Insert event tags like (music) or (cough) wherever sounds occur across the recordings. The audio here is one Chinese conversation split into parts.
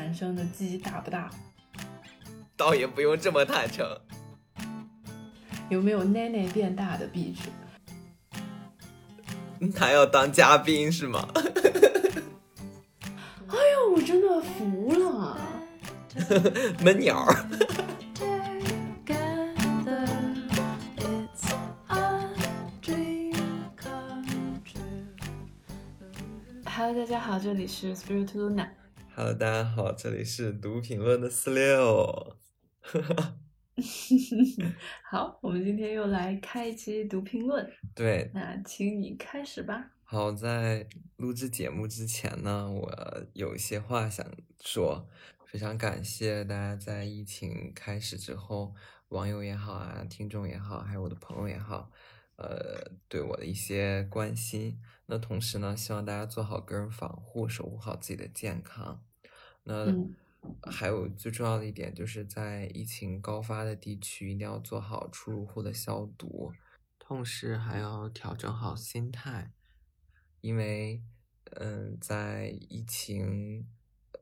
男生的鸡大不大？倒也不用这么坦诚。有没有奶奶变大的壁纸？他要当嘉宾是吗？(laughs) 哎呦，我真的服了！闷鸟。Hello，大家好，这里是 Spirit Luna。Hello，大家好，这里是读评论的四六。(laughs) (laughs) 好，我们今天又来开一期读评论。对，那请你开始吧。好，在录制节目之前呢，我有一些话想说。非常感谢大家在疫情开始之后，网友也好啊，听众也好，还有我的朋友也好，呃，对我的一些关心。那同时呢，希望大家做好个人防护，守护好自己的健康。那还有最重要的一点，就是在疫情高发的地区，一定要做好出入户的消毒，同时还要调整好心态，因为，嗯，在疫情，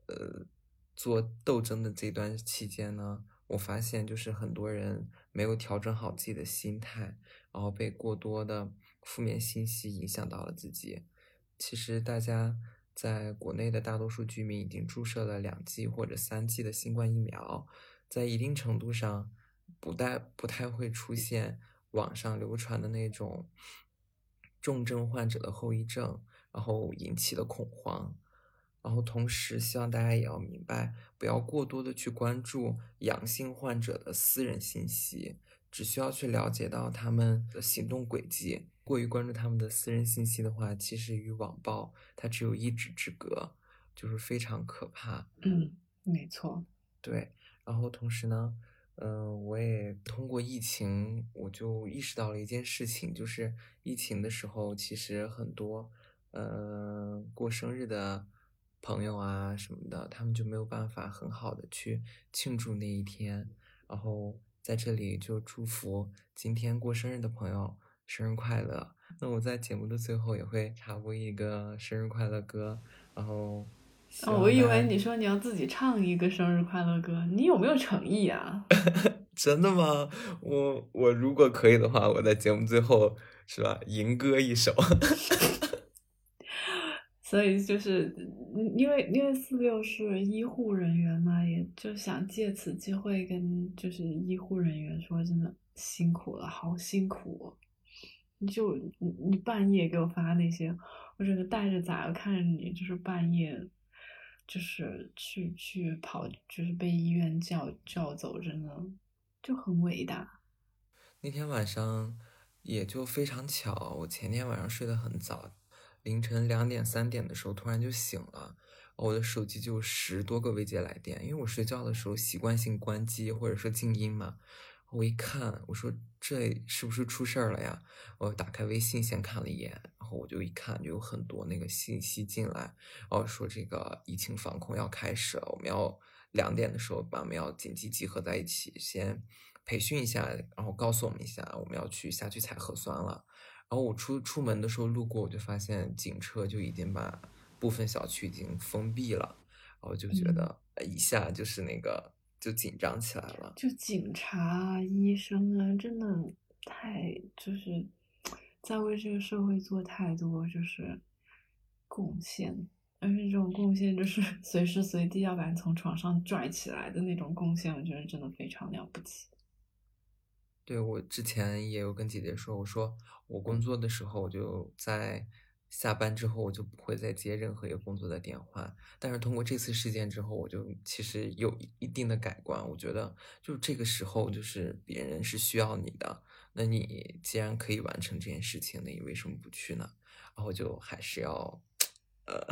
呃，做斗争的这段期间呢，我发现就是很多人没有调整好自己的心态，然后被过多的。负面信息影响到了自己。其实，大家在国内的大多数居民已经注射了两剂或者三剂的新冠疫苗，在一定程度上，不太不太会出现网上流传的那种重症患者的后遗症，然后引起的恐慌。然后，同时希望大家也要明白，不要过多的去关注阳性患者的私人信息，只需要去了解到他们的行动轨迹。过于关注他们的私人信息的话，其实与网暴它只有一指之隔，就是非常可怕。嗯，没错。对，然后同时呢，嗯，我也通过疫情，我就意识到了一件事情，就是疫情的时候，其实很多，嗯，过生日的朋友啊什么的，他们就没有办法很好的去庆祝那一天。然后在这里就祝福今天过生日的朋友。生日快乐！那我在节目的最后也会插播一个生日快乐歌，然后哦，我以为你说你要自己唱一个生日快乐歌，你有没有诚意啊？(laughs) 真的吗？我我如果可以的话，我在节目最后是吧，吟歌一首。(laughs) 所以就是因为因为四六是医护人员嘛，也就想借此机会跟就是医护人员说，真的辛苦了，好辛苦。就你你半夜给我发那些，我整个带着崽看着你，就是半夜，就是去去跑，就是被医院叫叫走，真的就很伟大。那天晚上也就非常巧，我前天晚上睡得很早，凌晨两点三点的时候突然就醒了，我的手机就十多个未接来电，因为我睡觉的时候习惯性关机或者说静音嘛。我一看，我说这是不是出事儿了呀？我打开微信先看了一眼，然后我就一看，就有很多那个信息进来，然后说这个疫情防控要开始了，我们要两点的时候把我们要紧急集合在一起，先培训一下，然后告诉我们一下，我们要去下去采核酸了。然后我出出门的时候路过，我就发现警车就已经把部分小区已经封闭了，然后就觉得一下就是那个。就紧张起来了，就警察、医生啊，真的太就是在为这个社会做太多就是贡献，而且这种贡献就是随时随地要把你从床上拽起来的那种贡献，我觉得真的非常了不起。对我之前也有跟姐姐说，我说我工作的时候我就在。下班之后我就不会再接任何一个工作的电话，但是通过这次事件之后，我就其实有一定的改观。我觉得就这个时候，就是别人是需要你的，那你既然可以完成这件事情，那你为什么不去呢？然后就还是要，呃，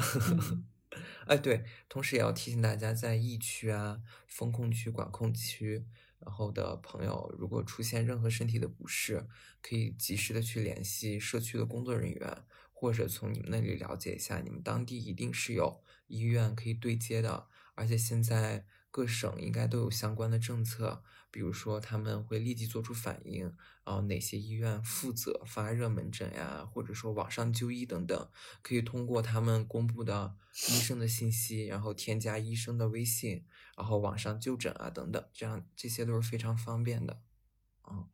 哎对，同时也要提醒大家，在疫区啊、风控区、管控区，然后的朋友，如果出现任何身体的不适，可以及时的去联系社区的工作人员。或者从你们那里了解一下，你们当地一定是有医院可以对接的，而且现在各省应该都有相关的政策，比如说他们会立即做出反应，然后哪些医院负责发热门诊呀，或者说网上就医等等，可以通过他们公布的医生的信息，然后添加医生的微信，然后网上就诊啊等等，这样这些都是非常方便的。嗯，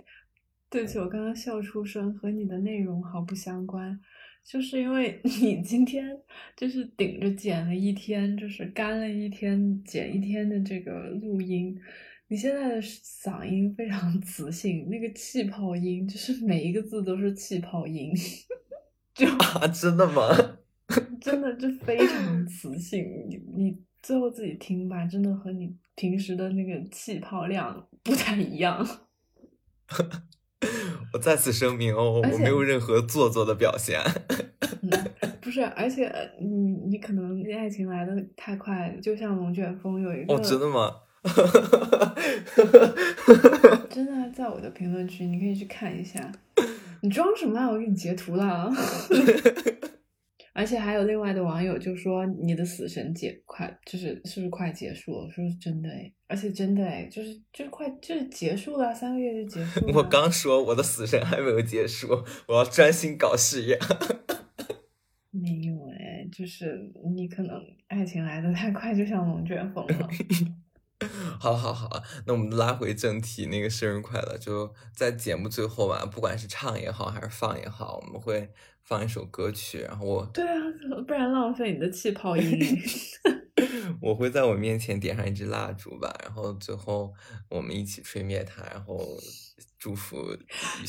对不起，我刚刚笑出声，和你的内容毫不相关。就是因为 (laughs) 你今天就是顶着剪了一天，就是干了一天剪一天的这个录音，你现在的嗓音非常磁性，那个气泡音就是每一个字都是气泡音，(laughs) 就啊，真的吗？真的就非常磁性。你你最后自己听吧，真的和你平时的那个气泡量不太一样。(laughs) 我再次声明哦，我没有任何做作的表现。不是，而且你你可能爱情来的太快，就像龙卷风有一个。哦，真的吗？(laughs) 真的在我的评论区，你可以去看一下。你装什么啊？我给你截图了。(laughs) 而且还有另外的网友就说你的死神结快就是是不是快结束了？我说是真的哎，而且真的哎，就是就快就是结束了，三个月就结束了。(laughs) 我刚说我的死神还没有结束，我要专心搞事业。(laughs) 没有哎，就是你可能爱情来的太快，就像龙卷风了。(laughs) (laughs) 好好好，那我们拉回正题，那个生日快乐就在节目最后吧，不管是唱也好还是放也好，我们会放一首歌曲，然后我对啊，不然浪费你的气泡音。(laughs) (laughs) 我会在我面前点上一支蜡烛吧，然后最后我们一起吹灭它，然后祝福。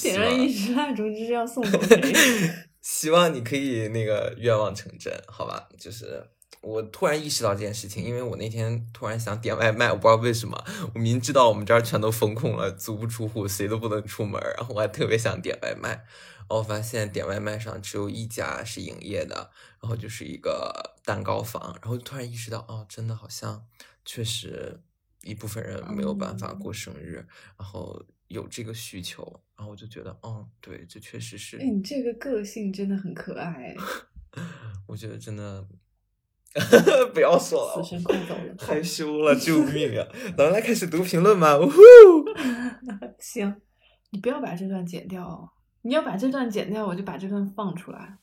点上一支蜡烛就是要送给谁？希望你可以那个愿望成真，好吧？就是。我突然意识到这件事情，因为我那天突然想点外卖，我不知道为什么。我明知道我们这儿全都封控了，足不出户，谁都不能出门，然后我还特别想点外卖。然后我发现点外卖上只有一家是营业的，然后就是一个蛋糕房。然后突然意识到，哦，真的好像确实一部分人没有办法过生日，然后有这个需求。然后我就觉得，哦，对，这确实是。哎你这个个性真的很可爱。(laughs) 我觉得真的。(laughs) 不要说了，害羞了，救命啊！(laughs) 咱们来开始读评论吧。呜呼，(laughs) 行，你不要把这段剪掉哦。你要把这段剪掉，我就把这段放出来。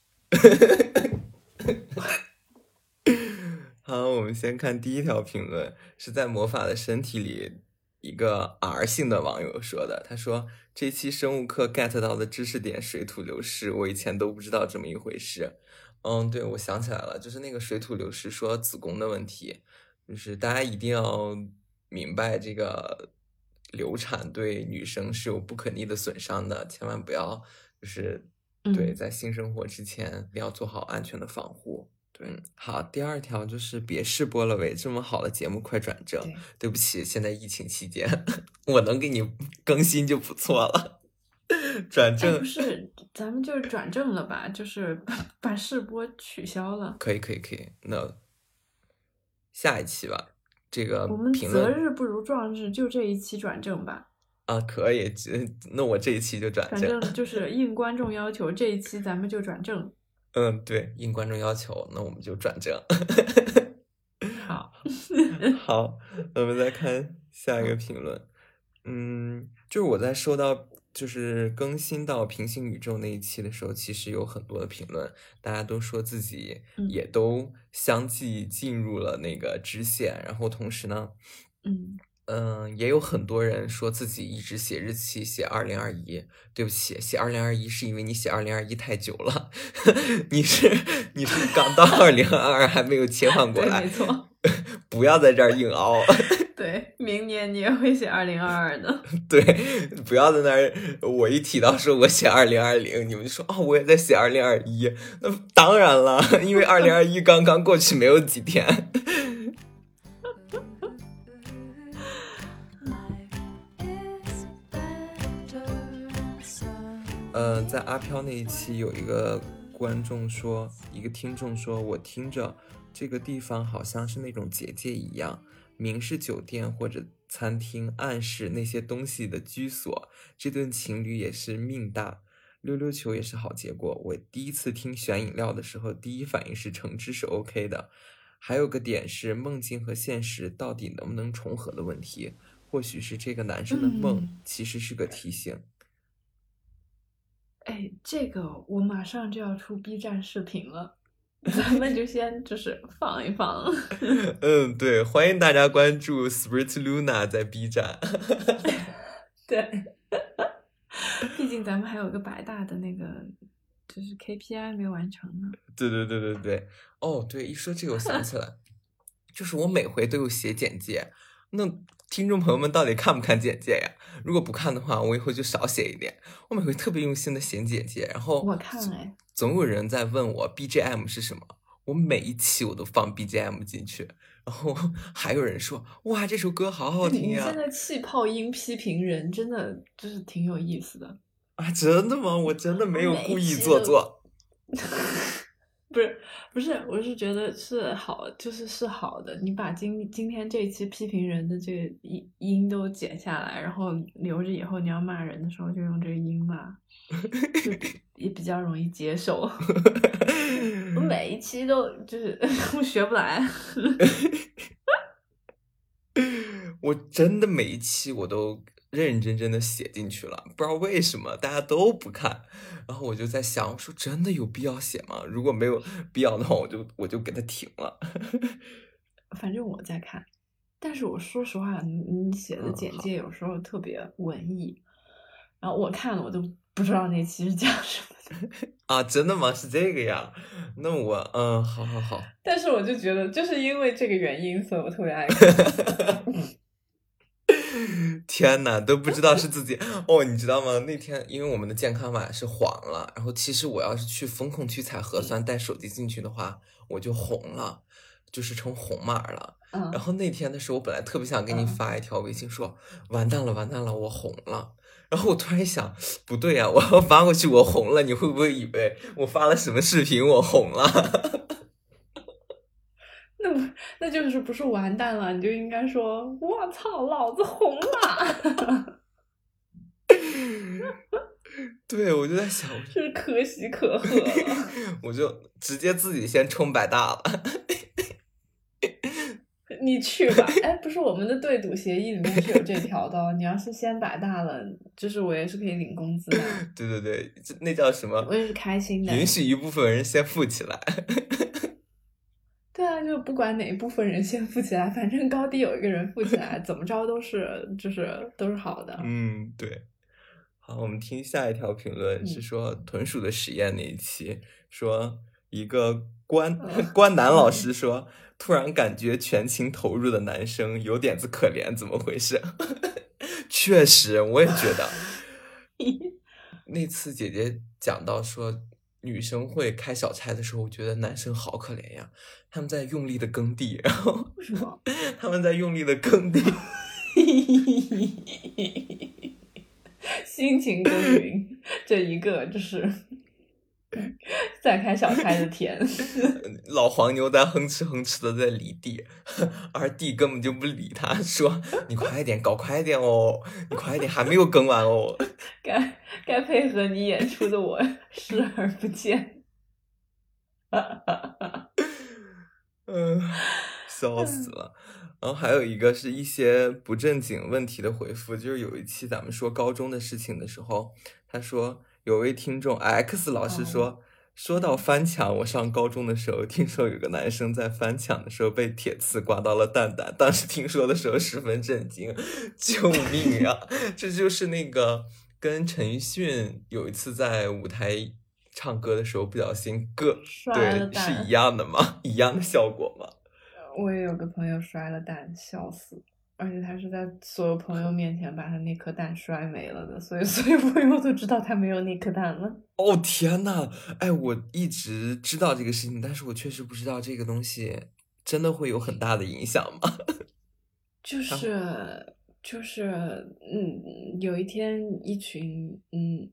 好，我们先看第一条评论，是在魔法的身体里一个 R 姓的网友说的。他说：“这期生物课 get 到的知识点水土流失，我以前都不知道这么一回事。”嗯，对，我想起来了，就是那个水土流失说子宫的问题，就是大家一定要明白这个流产对女生是有不可逆的损伤的，千万不要就是对在性生活之前一定要做好安全的防护。对，好，第二条就是别试播了喂，这么好的节目快转正。对不起，现在疫情期间 (laughs) 我能给你更新就不错了。转正不是，咱们就是转正了吧？就是把 (laughs) 把试播取消了。可以可以可以，那下一期吧。这个我们择日不如撞日，就这一期转正吧。啊，可以，那我这一期就转正。反正就是应观众要求，这一期咱们就转正。嗯，对，应观众要求，那我们就转正。(laughs) 好，(laughs) 好，我们再看下一个评论。嗯，就是我在收到。就是更新到平行宇宙那一期的时候，其实有很多的评论，大家都说自己也都相继进入了那个支线，然后同时呢，嗯。嗯，也有很多人说自己一直写日期写二零二一，对不起，写二零二一是因为你写二零二一太久了，(laughs) 你是你是刚到二零二二还没有切换过来，没错，(laughs) 不要在这儿硬凹。(laughs) 对，明年你也会写二零二二的。(laughs) 对，不要在那儿，我一提到说我写二零二零，你们就说哦，我也在写二零二一。那当然了，因为二零二一刚刚过去没有几天。(laughs) 呃，在阿飘那一期，有一个观众说，一个听众说，我听着这个地方好像是那种结界一样。明是酒店或者餐厅，暗示那些东西的居所。这对情侣也是命大，溜溜球也是好结果。我第一次听选饮料的时候，第一反应是橙汁是 OK 的。还有个点是梦境和现实到底能不能重合的问题。或许是这个男生的梦嗯其实是个提醒。哎，这个我马上就要出 B 站视频了，(laughs) 咱们就先就是放一放。(laughs) 嗯，对，欢迎大家关注 Spirit Luna 在 B 站。(laughs) 对，毕竟咱们还有个百大的那个就是 KPI 没完成呢。对对对对对，哦，对，一说这个我想起来，就是我每回都有写简介，那听众朋友们到底看不看简介呀？如果不看的话，我以后就少写一点。我每回特别用心的写简介，然后我看了哎，总有人在问我 BGM 是什么，我每一期我都放 BGM 进去，然后还有人说哇这首歌好好听呀你现在气泡音批评人真的就是挺有意思的。啊真的吗？我真的没有故意做作。不是不是，我是觉得是好，就是是好的。你把今今天这一期批评人的这个音音都剪下来，然后留着以后你要骂人的时候就用这个音骂，就 (laughs) 也比较容易接受。(laughs) 我每一期都就是 (laughs) 我学不来，我真的每一期我都认认真真的写进去了，不知道为什么大家都不看，然后我就在想，我说真的有必要写吗？如果没有必要的话，我就我就给它停了。(laughs) 反正我在看。但是我说实话，你你写的简介有时候特别文艺，然后我看了我都不知道那期是讲什么的。(laughs) 啊，真的吗？是这个呀？那我嗯，好好好，但是我就觉得，就是因为这个原因，所以我特别爱看。(laughs) (laughs) 天呐，都不知道是自己哦，你知道吗？那天因为我们的健康码是黄了，然后其实我要是去风控区采核酸带手机进去的话，我就红了，就是成红码了。嗯然后那天的时候，我本来特别想给你嗯发一条微信说，完蛋了，完蛋了，我红了。(laughs) 然后我突然一想，不对呀、我要发过去，我红了，你会不会以为我发了什么视频我红了？(laughs) 那不那就是不是完蛋了，你就应该说“我操，老子红了 (laughs) 对，我就在想，”，是可喜可贺。(laughs) 我就直接自己先冲百大了。(laughs) 你去吧，哎，不是我们的对赌协议里面是有这条的哦，你要是先百大了，就是我也是可以领工资的，对对对，这那叫什么？我也是开心的。允许一部分人先富起来。对啊，就不管哪一部分人先富起来，反正高低有一个人富起来，(laughs) 怎么着都是就是都是好的。嗯，对。好，我们听下一条评论是嗯说豚鼠的实验那一期，说一个关嗯关南老师 (laughs) 说，突然感觉全情投入的男生有点子可怜，怎么回事？(laughs) 确实，我也觉得。那次姐姐讲到说，女生会开小差的时候，我觉得男生好可怜呀，他们在用力的耕地，然后为什么？(laughs) 他们在用力的耕地。辛勤耕耘，这一个就是 (laughs) 在开小差的田。(laughs) 老黄牛在哼哧哼哧的在犁地，(laughs) 而地根本就不理他，说：“你快一点，搞快一点哦，你快一点，还没有耕完哦。该该配合你演出的我视而不见。”嗯，笑死了。然后还有一个是一些不正经问题的回复，就是有一期咱们说高中的事情的时候，他说有位听众 X 老师说。说到翻墙，我上高中的时候听说有个男生在翻墙的时候被铁刺刮到了蛋蛋，当时听说的时候十分震惊，救命啊！(laughs) 这就是那个跟陈奕迅有一次在舞台唱歌的时候不小心硌，摔了对，蛋是一样的吗？(laughs) 一样的效果吗？我也有个朋友摔了蛋，笑死！而且他是在所有朋友面前把他那颗蛋摔没了的，所以 (laughs) 所有朋友都知道他没有那颗蛋了。哦天呐，哎，我一直知道这个事情，但是我确实不知道这个东西真的会有很大的影响吗？(laughs) 就是就是嗯，有一天一群嗯，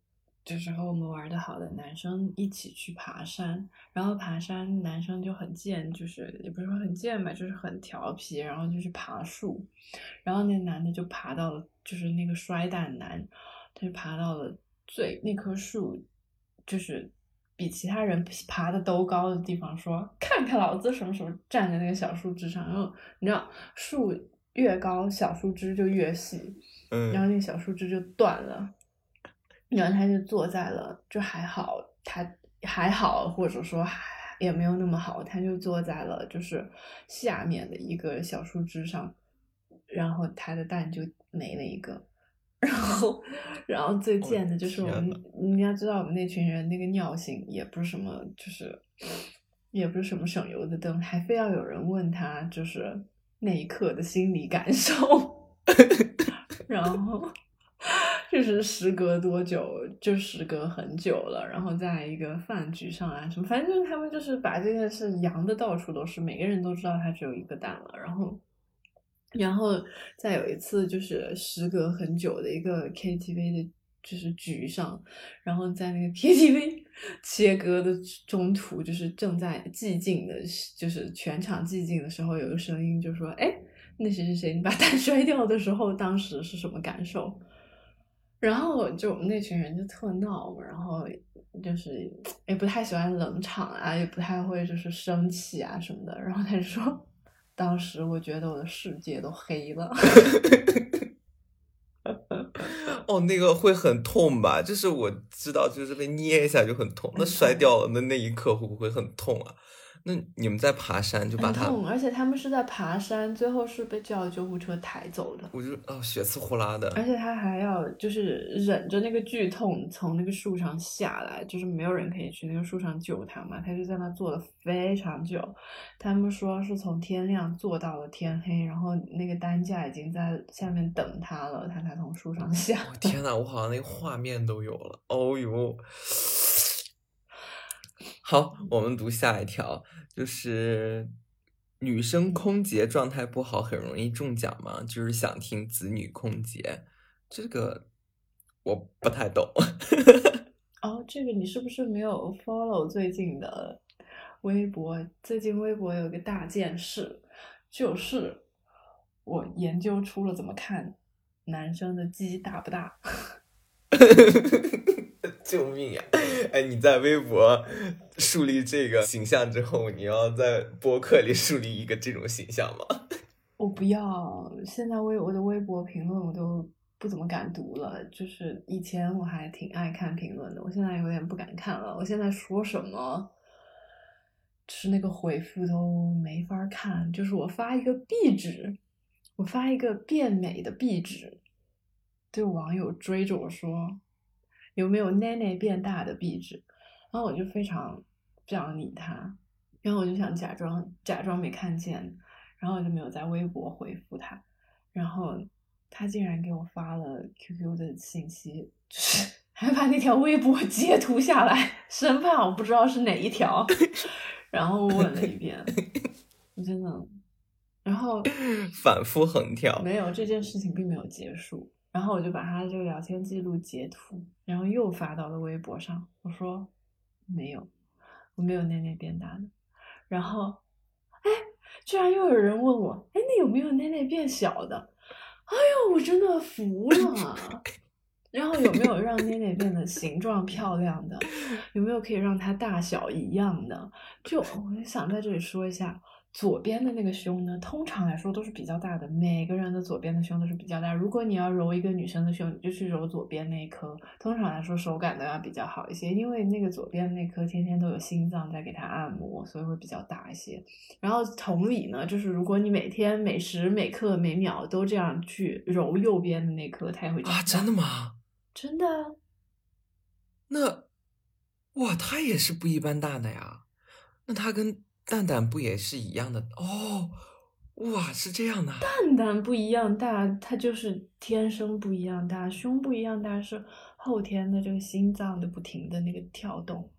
就是和我们玩的好的男生一起去爬山，然后爬山男生就很贱，就是也不是说很贱吧，就是很调皮，然后就去爬树，然后那男的就爬到了，就是那个摔蛋男，他就爬到了最那棵树，就是比其他人爬的都高的地方说：“看看老子什么时候站在那个小树枝上。”然后你知道树越高，小树枝就越细，嗯，然后那个小树枝就断了，然后他就坐在了，就还好，他还好，或者说还也没有那么好，他就坐在了就是下面的一个小树枝上，然后他的蛋就没了一个。(laughs) 然后，然后最贱的就是我们，你要知道我们那群人那个尿性也不是什么，就是也不是什么省油的灯，还非要有人问他就是那一刻的心理感受。(laughs) 然后就是时隔多久，就时隔很久了，然后在一个饭局上啊什么，反正就是他们就是把这件事扬的到处都是，每个人都知道他只有一个蛋了，然后。然后再有一次，就是时隔很久的一个 KTV 的，就是局上，然后在那个 (laughs) KTV 切歌的中途，就是正在寂静的，就是全场寂静的时候，有个声音就说：“哎，那谁谁谁，你把蛋 (laughs) 摔掉的时候，当时是什么感受？”然后就我们那群人就特闹嘛，然后就是也不太喜欢冷场啊，也不太会就是生气啊什么的，然后他就说。(laughs) 当时我觉得我的世界都黑了。(laughs) 哦，那个会很痛吧？就是我知道，就是被捏一下就很痛。那摔掉了的那一刻会不会很痛啊？那你们在爬山就把它，而且他们是在爬山，最后是被叫救护车抬走的。我就啊，血呲呼啦的。而且他还要就是忍着那个剧痛从那个树上下来，就是没有人可以去那个树上救他嘛，他就在那坐了非常久。他们说是从天亮坐到了天黑，然后那个担架已经在下面等他了，他才从树上 (laughs) 下。天呐，我好像那个画面都有了。哦呦。好，我们读下一条，就是女生空姐状态不好很容易中奖吗？就是想听子女空姐，这个我不太懂。(laughs) 哦，这个你是不是没有 follow 最近的微博？最近微博有个大件事，就是我研究出了怎么看男生的鸡大不大。(laughs) 救命呀！哎，你在微博树立这个形象之后，你要在播客里树立一个这种形象吗？(laughs) 我不要，现在微我的微博评论我都不怎么敢读了。就是以前我还挺爱看评论的，我现在有点不敢看了。我现在说什么，是那个回复都没法看。就是我发一个壁纸，我发一个变美的壁纸，就网友追着我说。有没有奶奶变大的壁纸？然后我就非常不想理他，然后我就想假装假装没看见，然后我就没有在微博回复他，然后他竟然给我发了 QQ 的信息，就是 (laughs) 还把那条微博截图下来，生怕我不知道是哪一条，(laughs) 然后问了一遍，我真的，然后反复横跳，没有这件事情并没有结束。然后我就把他的这个聊天记录截图，然后又发到了微博上。我说没有，我没有内内变大的。然后，哎，居然又有人问我，哎，那有没有内内变小的？哎呦，我真的服了。(laughs) 然后有没有让内内变得形状漂亮的？有没有可以让它大小一样的？就我想在这里说一下。左边的那个胸呢，通常来说都是比较大的，每个人的左边的胸都是比较大。如果你要揉一个女生的胸，你就去揉左边那一颗，通常来说手感都要比较好一些，因为那个左边那颗天天都有心脏在给它按摩，所以会比较大一些。然后同理呢，就是如果你每天每时每刻每秒都这样去揉右边的那颗，它也会啊，真的吗？真的。那哇，它也是不一般大的呀。那它跟。蛋蛋不也是一样的哦？哇，是这样的。蛋蛋不一样大，它就是天生不一样大。胸不一样大是后天的这个心脏的不停的那个跳动。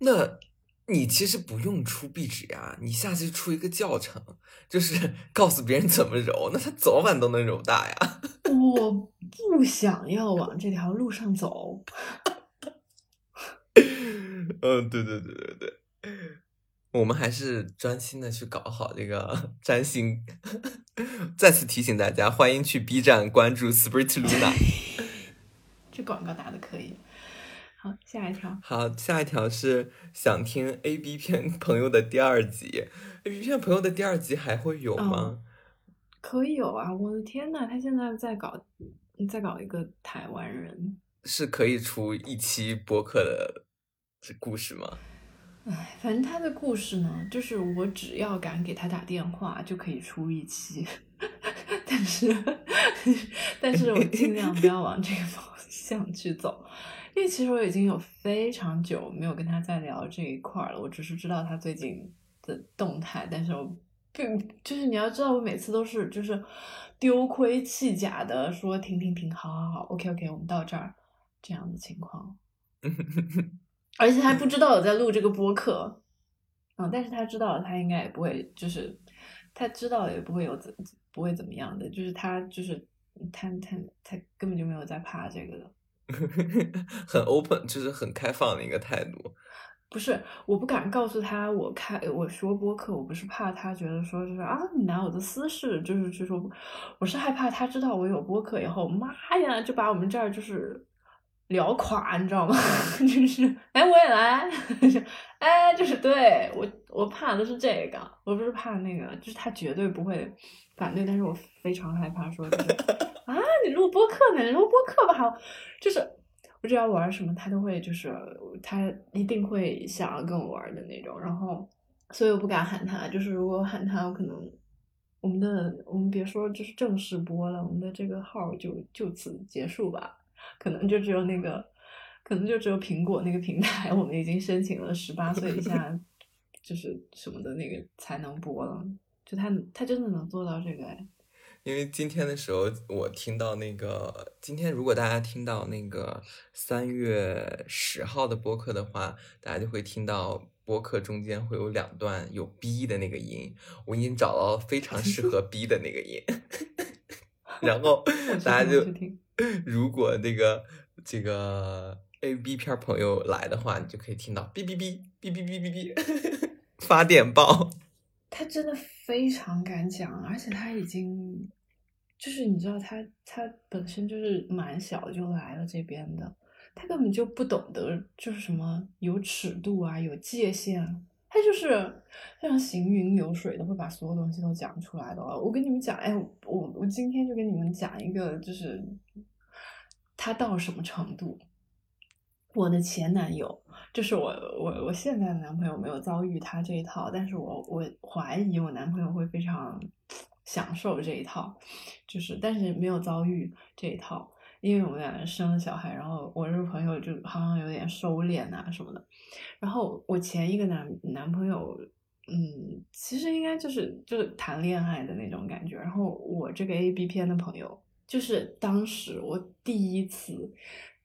那你其实不用出壁纸呀，你下次出一个教程，就是 (laughs) 告诉别人怎么揉，那他早晚都能揉大呀。(laughs) 我不想要往这条路上走。(laughs) 嗯，对对对对对。我们还是专心的去搞好这个 (laughs) 占星。(laughs) 再次提醒大家，欢迎去 B 站关注 Spirit Luna。(laughs) 这广告打的可以。好，下一条。好，下一条是想听 A B 片朋友的第二集。A B 片朋友的第二集还会有吗？可以有啊！我的天呐，他现在在搞，在搞一个台湾人，是可以出一期播客的故事吗？唉，反正他的故事呢，就是我只要敢给他打电话，就可以出一期。(laughs) 但是，但是我尽量不要往这个方向去走，因为其实我已经有非常久没有跟他再聊这一块了。我只是知道他最近的动态，但是我并就是你要知道，我每次都是就是丢盔弃甲的说停停停，好好好，OK OK，我们到这儿这样的情况，(laughs) 而且他不知道我在录这个播客，嗯，但是他知道他应该也不会，就是他知道也不会有怎。不会怎么样的，就是他，就是他，他，他根本就没有在怕这个的，(laughs) 很 open，就是很开放的一个态度。(laughs) 不是，我不敢告诉他我开我说播客，我不是怕他觉得说就是啊，你拿我的私事就是去说，我是害怕他知道我有播客以后，妈呀，就把我们这儿就是。聊垮，你知道吗？(laughs) 就是哎，我也来，(laughs) 哎，就是对我，我怕的是这个，我不是怕那个，就是他绝对不会反对，但是我非常害怕说，(laughs) 啊，你录播客呢？你录播客吧，好，就是我只要玩什么，他都会，就是他一定会想要跟我玩的那种，然后，所以我不敢喊他，就是如果喊他，我可能我们的我们别说就是正式播了，我们的这个号就就此结束吧。可能就只有那个，可能就只有苹果那个平台，我们已经申请了十八岁以下，就是什么的那个才能播了。就他，他真的能做到这个哎。因为今天的时候，我听到那个，今天如果大家听到那个三月十号的播客的话，大家就会听到播客中间会有两段有 B 的那个音，我已经找到非常适合 B 的那个音，(laughs) 然后大家就。如果那个这个 A B 片朋友来的话，你就可以听到哔哔哔哔哔哔哔哔 (laughs) 发电报。他真的非常敢讲，而且他已经就是你知道，他他本身就是蛮小就来了这边的，他根本就不懂得就是什么有尺度啊，有界限。啊他就是非常行云流水的，会把所有东西都讲出来的。我跟你们讲，哎，我我今天就跟你们讲一个，就是他到什么程度。我的前男友，就是我我我现在的男朋友，没有遭遇他这一套，但是我我怀疑我男朋友会非常享受这一套，就是但是没有遭遇这一套。因为我们俩生了小孩，然后我这个朋友就好像有点收敛啊什么的。然后我前一个男男朋友，嗯，其实应该就是就是谈恋爱的那种感觉。然后我这个 A B 片的朋友，就是当时我第一次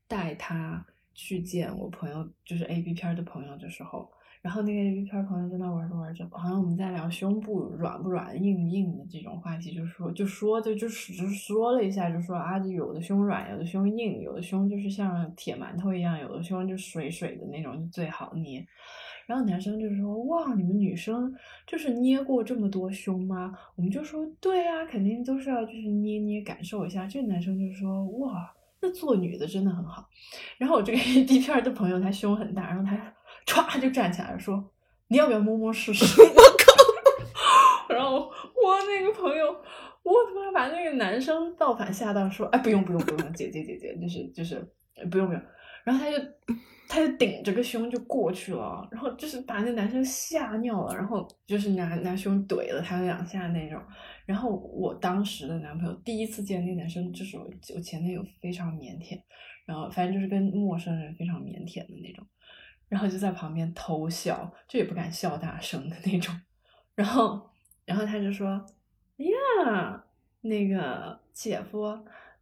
带他去见我朋友，就是 A B 片的朋友的时候。然后那个 A B 片朋友在那玩着玩着，好像我们在聊胸部软不软、硬不硬的这种话题，就说就说就就是说了一下，就说啊，有的胸软，有的胸硬，有的胸就是像铁馒头一样，有的胸就水水的那种就最好捏。然后男生就说哇，你们女生就是捏过这么多胸吗？我们就说对啊，肯定都是要就是捏捏感受一下。这男生就说哇，那做女的真的很好。然后我这个 A (laughs) B 片的朋友他胸很大，然后他。歘就站起来说：“你要不要摸摸试试？”我靠！(laughs) 然后我那个朋友，我他妈把那个男生倒反吓到说：“哎，不用不用不用，姐姐姐姐，就是就是不用不用。”然后他就他就顶着个胸就过去了，然后就是把那男生吓尿了，然后就是拿拿胸怼了他两下那种。然后我当时的男朋友第一次见那男生，就是我我前男友非常腼腆，然后反正就是跟陌生人非常腼腆的那种。然后就在旁边偷笑，就也不敢笑大声的那种。然后，然后他就说：“呀，那个姐夫，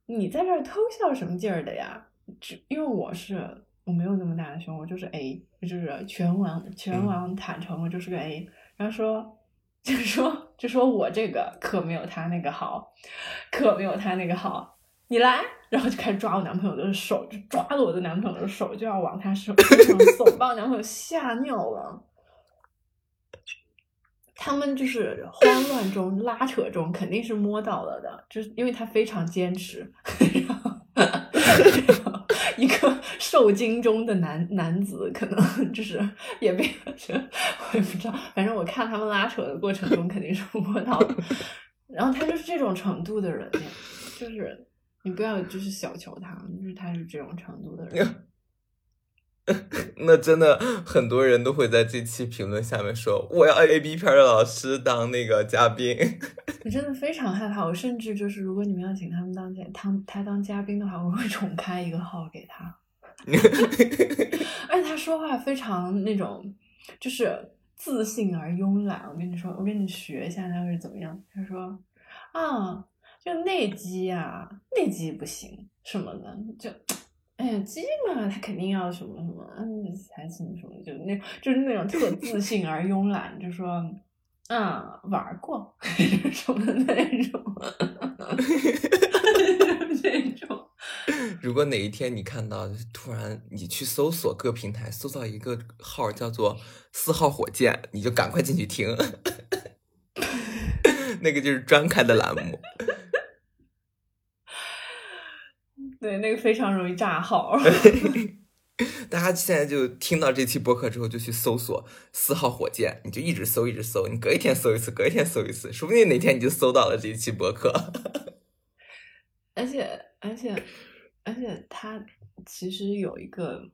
你在这儿偷笑什么劲儿的呀？只因为我是我没有那么大的胸，我就是 A，就是全网全网坦诚，我就是个 A。然后说，(laughs) 就说就说我这个可没有他那个好，可没有他那个好，你来。”然后就开始抓我男朋友的手，就抓着我的男朋友的手，就要往他 (laughs) 手上送，把我男朋友吓尿了。他们就是慌乱中拉扯中，肯定是摸到了的，就是因为他非常坚持。然后，一个受惊中的男男子，可能就是也被我也不知道，反正我看他们拉扯的过程中肯定是摸到的。(laughs) 然后他就是这种程度的人，就是你不要就是小瞧他，就是他是这种程度的人。(laughs) 那真的很多人都会在这期评论下面说，我要 A B 片的老师当那个嘉宾。(laughs) 我真的非常害怕，我甚至就是如果你们要请他们当嘉他他当嘉宾的话，我会重开一个号给他。(laughs) 而且他说话非常那种，就是自信而慵懒。我跟你说，我跟你学一下他是怎么样。他说啊，就内基啊，内基不行什么的，就。哎呀，鸡嘛，他肯定要什么什么，嗯，还什么什么，就那，就是那种特自信而慵懒，就说，嗯，玩过 (laughs) 什么那种，(laughs) 那种。如果哪一天你看到，突然你去搜索各平台，搜到一个号叫做“四号火箭”，你就赶快进去听，(laughs) 那个就是专开的栏目。对，那个非常容易炸号。(laughs) 大家现在就听到这期播客之后，就去搜索“四号火箭”，你就一直搜，一直搜，你隔一天搜一次，隔一天搜一次，说不定哪天你就搜到了这一期播客。而且，而且，而且，他其实有一个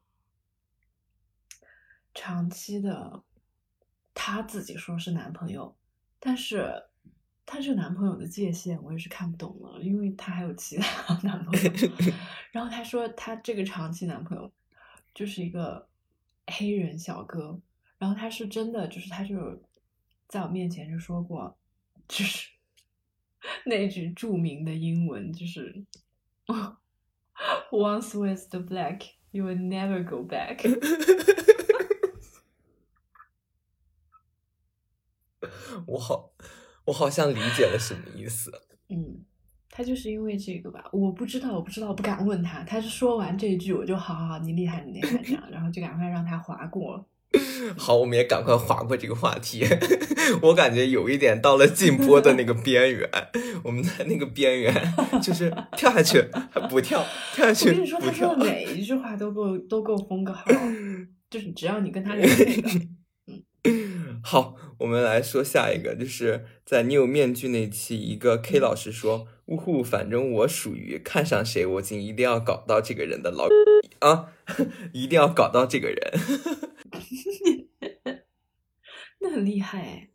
长期的，他自己说是男朋友，但是。他这个男朋友的界限我也是看不懂了，因为她还有其他 (laughs) 男朋友。(laughs) 然后她说她这个长期男朋友就是一个黑人小哥，然后他是真的就是他就在我面前就说过，就是 (laughs) 那句著名的英文就是 “Once with the black, you will never go back。”我好。我好像理解了什么意思。嗯，他就是因为这个吧？我不知道，我不知道，不敢问他。他是说完这一句，我就好好好，你厉害，你厉害这样，然后就赶快让他划过。(laughs) 好，我们也赶快划过这个话题。(laughs) 我感觉有一点到了禁播的那个边缘，我们在那个边缘，就是跳下去还不跳，跳下去我跟你说，他说的每一句话都够都够封个号，就是只要你跟他聊那个。好，我们来说下一个，就是在你有面具那期，一个 K 老师说：“呜呼，反正我属于看上谁，我就一定要搞到这个人的老啊，(laughs) 一定要搞到这个人。(laughs) ”那很厉害哎，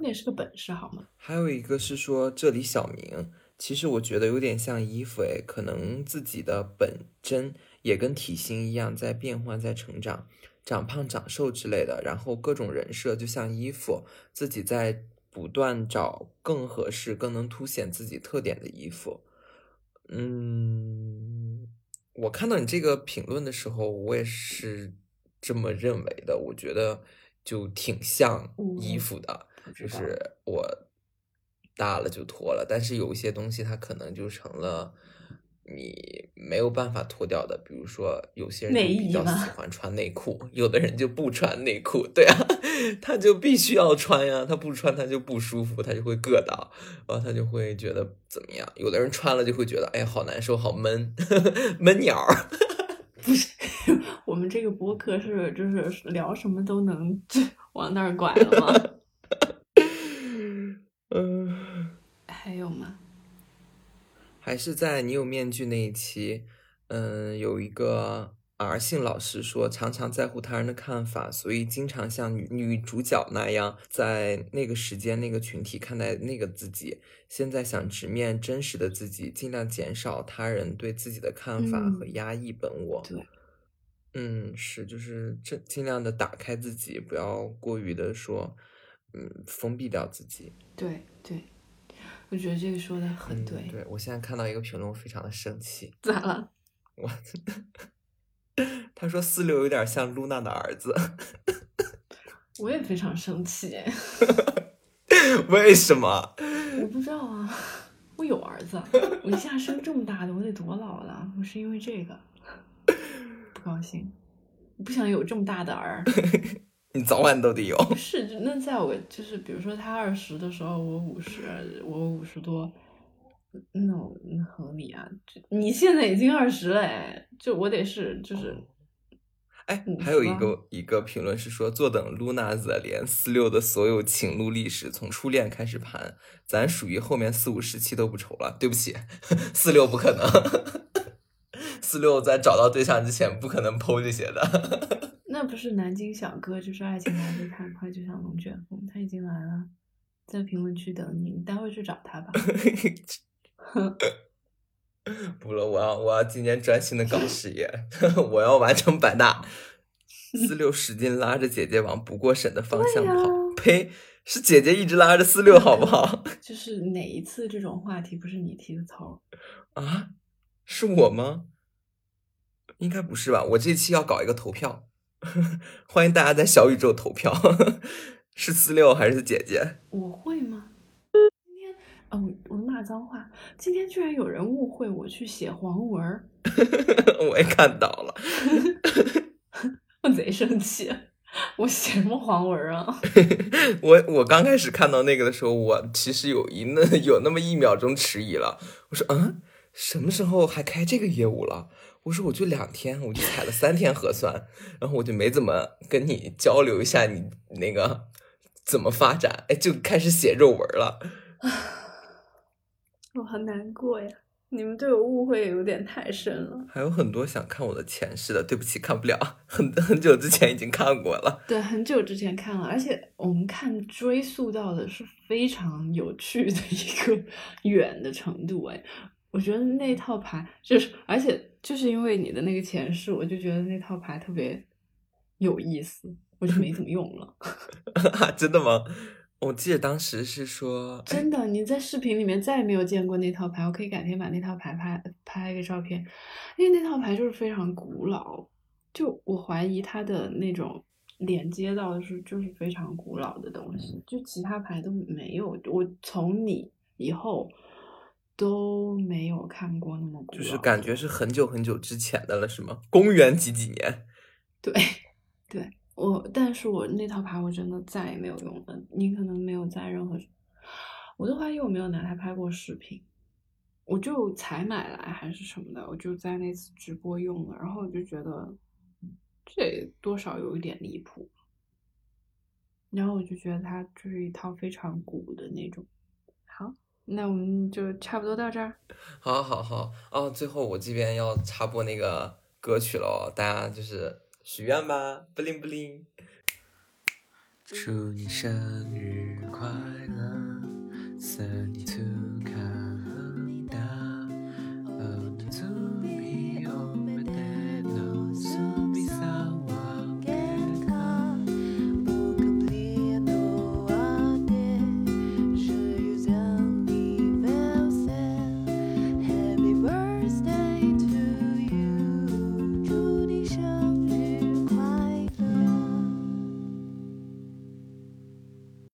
那也是个本事好吗？还有一个是说，这里小明，其实我觉得有点像衣服哎，可能自己的本真也跟体型一样在变换，在成长。长胖、长瘦之类的，然后各种人设就像衣服，自己在不断找更合适、更能凸显自己特点的衣服。嗯，我看到你这个评论的时候，我也是这么认为的。我觉得就挺像衣服的，就是我大了就脱了，但是有一些东西它可能就成了。你没有办法脱掉的，比如说有些人就比较喜欢穿内裤，有的人就不穿内裤，对啊，(laughs) 他就必须要穿呀，他不穿他就不舒服，他就会硌到，然后他就会觉得怎么样？有的人穿了就会觉得，哎，好难受，好闷，(laughs) 闷鸟儿。(laughs) 不是，我们这个播客是就是聊什么都能往那儿拐了吗？嗯，还有吗？还是在你有面具那一期，嗯，有一个 R 姓老师说，常常在乎他人的看法，所以经常像女女主角那样，在那个时间、那个群体看待那个自己。现在想直面真实的自己，尽量减少他人对自己的看法和压抑本我。对，嗯，是，就是这尽量的打开自己，不要过于的说，嗯，封闭掉自己。对对。我觉得这个说的很对。对我现在看到一个评论，我非常的生气。咋了？我，(laughs) 他说四六有点像露娜的儿子。(laughs) 我也非常生气。(laughs) 为什么？我不知道啊。我有儿子，我一下生这么大的，我得多老了？我是因为这个不高兴，我不想有这么大的儿。你早晚都得有。(laughs) 是，那在我就是比如说他二十的时候，我五十，我五十多，那那合理啊，就你现在已经二十了，哎，就我得是就是。哎，嗯还有一个一个评论是说，坐等露娜子连四六的所有情路历史，从初恋开始盘，咱属于后面四五十期都不愁了。对不起，(laughs) 四六不可能，(laughs) 四六在找到对象之前不可能剖这些的。(laughs) 那不是南京小哥，就是爱情来得太快，就像龙卷风，他已经来了，在评论区等你，你待会去找他吧。(laughs) 不了，我要我要今年专心的搞事业，我要完成百大。四六使劲拉着姐姐往不过审的方向跑，呸！是姐姐一直拉着四六，好不好？就是哪一次这种话题不是你提的头？啊，是我吗？应该不是吧？我这期要搞一个投票，(laughs) 欢迎大家在小宇宙投票，(laughs) 是四六还是姐姐？我会吗？今天哦，我我骂脏话。今天居然有人误会我去写黄文儿，(laughs) 我也看到了，我贼生气。我写什么黄文儿啊？我我刚开始看到那个的时候，我其实有一那有那么一秒钟迟疑了。我说，嗯，什么时候还开这个业务了？我说我就两天，我就采了三天核酸，然后我就没怎么跟你交流一下你那个怎么发展，哎，就开始写肉文了。(sighs) 我好难过呀！你们对我误会有点太深了。还有很多想看我的前世的，对不起，看不了，很很久之前已经看过了。对，很久之前看了，而且我们看追溯到的是非常有趣的一个 (laughs) 远的程度。哎，我觉得那套牌就是，而且就是因为你的那个前世，我就觉得那套牌特别有意思，我就没怎么用了。(laughs) 真的吗？我记得当时是说，哎真的，你在视频里面再也没有见过那套牌，我可以改天把那套牌拍拍一个照片，因为那套牌就是非常古老，就我怀疑它的那种连接到的是就是非常古老的东西，就其他牌都没有，我从你以后都没有看过那么古，就是感觉是很久很久之前的了，是吗？公元几几年？(laughs) 对对，我但是我那套牌我真的再也没有用了。你可能没有在任何，我都怀疑我没有拿它拍过视频，我就才买来还是什么的，我就在那次直播用了，然后我就觉得这多少有一点离谱，然后我就觉得它就是一套非常古的那种。好，那我们就差不多到这儿。好，好，好，哦，最后我这边要插播那个歌曲了，大家就是许愿吧，不灵不灵。祝你生日快乐，Thirty Two。